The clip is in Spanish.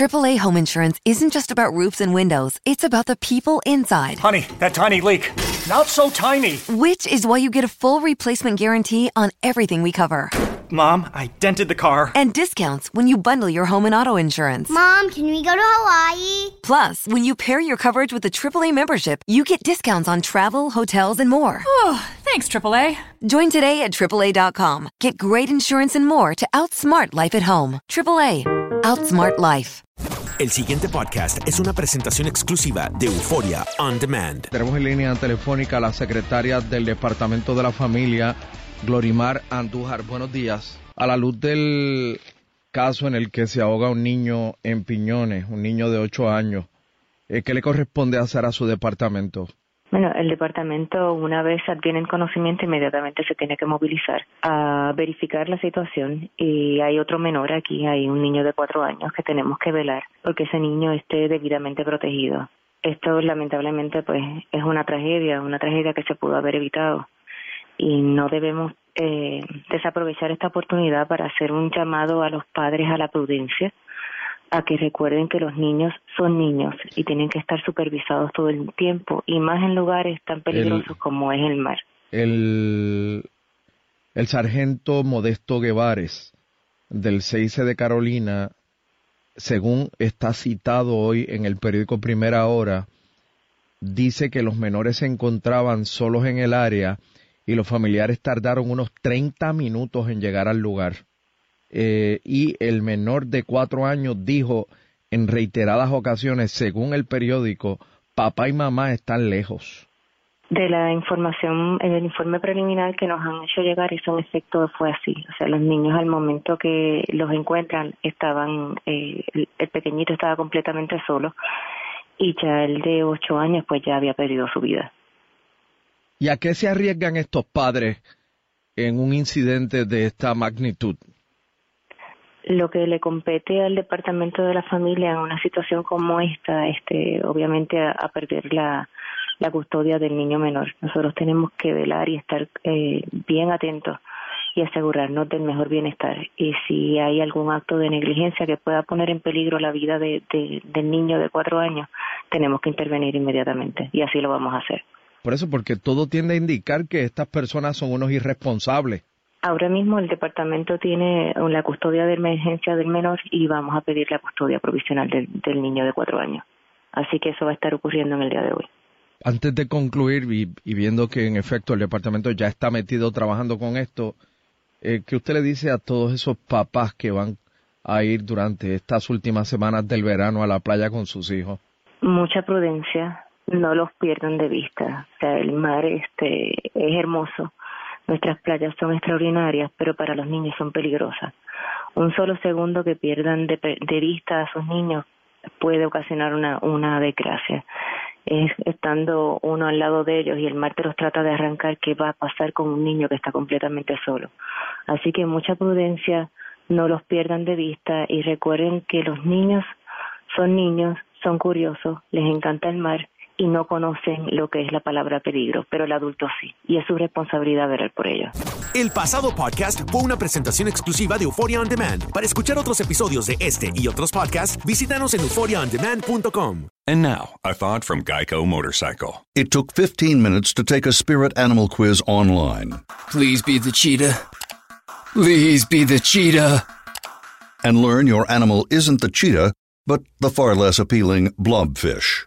AAA home insurance isn't just about roofs and windows, it's about the people inside. Honey, that tiny leak. Not so tiny. Which is why you get a full replacement guarantee on everything we cover. Mom, I dented the car. And discounts when you bundle your home and auto insurance. Mom, can we go to Hawaii? Plus, when you pair your coverage with a AAA membership, you get discounts on travel, hotels, and more. Oh, thanks, AAA. Join today at AAA.com. Get great insurance and more to outsmart life at home. AAA. Outsmart life. El siguiente podcast es una presentación exclusiva de Euforia On Demand. Tenemos en línea telefónica a la secretaria del Departamento de la Familia, Glorimar Andújar. Buenos días. A la luz del caso en el que se ahoga un niño en Piñones, un niño de 8 años, eh, ¿qué le corresponde hacer a su departamento? Bueno, el departamento, una vez adviene conocimiento, inmediatamente se tiene que movilizar a verificar la situación. Y hay otro menor aquí, hay un niño de cuatro años que tenemos que velar porque ese niño esté debidamente protegido. Esto, lamentablemente, pues es una tragedia, una tragedia que se pudo haber evitado. Y no debemos eh, desaprovechar esta oportunidad para hacer un llamado a los padres a la prudencia a que recuerden que los niños son niños y tienen que estar supervisados todo el tiempo y más en lugares tan peligrosos como es el mar. El, el sargento Modesto Guevares del CIC de Carolina, según está citado hoy en el periódico Primera Hora, dice que los menores se encontraban solos en el área y los familiares tardaron unos 30 minutos en llegar al lugar. Eh, y el menor de cuatro años dijo en reiteradas ocasiones, según el periódico, papá y mamá están lejos. De la información, en el informe preliminar que nos han hecho llegar, eso en efecto fue así. O sea, los niños al momento que los encuentran estaban, eh, el pequeñito estaba completamente solo y ya el de ocho años pues ya había perdido su vida. ¿Y a qué se arriesgan estos padres en un incidente de esta magnitud? Lo que le compete al departamento de la familia en una situación como esta, este, obviamente a, perder la, la custodia del niño menor. Nosotros tenemos que velar y estar eh, bien atentos y asegurarnos del mejor bienestar. Y si hay algún acto de negligencia que pueda poner en peligro la vida de, de, del niño de cuatro años, tenemos que intervenir inmediatamente y así lo vamos a hacer. Por eso, porque todo tiende a indicar que estas personas son unos irresponsables. Ahora mismo el departamento tiene la custodia de emergencia del menor y vamos a pedir la custodia provisional del, del niño de cuatro años. Así que eso va a estar ocurriendo en el día de hoy. Antes de concluir y, y viendo que en efecto el departamento ya está metido trabajando con esto, eh, ¿qué usted le dice a todos esos papás que van a ir durante estas últimas semanas del verano a la playa con sus hijos? Mucha prudencia, no los pierdan de vista. O sea, el mar este es hermoso, nuestras playas son extraordinarias, pero para los niños son peligrosas. Un solo segundo que pierdan de, de vista a sus niños puede ocasionar una, una desgracia. Es estando uno al lado de ellos y el mar te los trata de arrancar, ¿qué va a pasar con un niño que está completamente solo? Así que mucha prudencia, no los pierdan de vista y recuerden que los niños son niños, son curiosos, les encanta el mar y no conocen lo que es la palabra peligro, pero el adulto sí, y es su responsabilidad velar por ello. El pasado podcast fue una presentación exclusiva de Euphoria On Demand. Para escuchar otros episodios de este y otros podcasts, visítanos en euphoriaondemand.com. And now, a thought from Geico Motorcycle. It took 15 minutes to take a spirit animal quiz online. Please be the cheetah. Please be the cheetah. And learn your animal isn't the cheetah, but the far less appealing blobfish.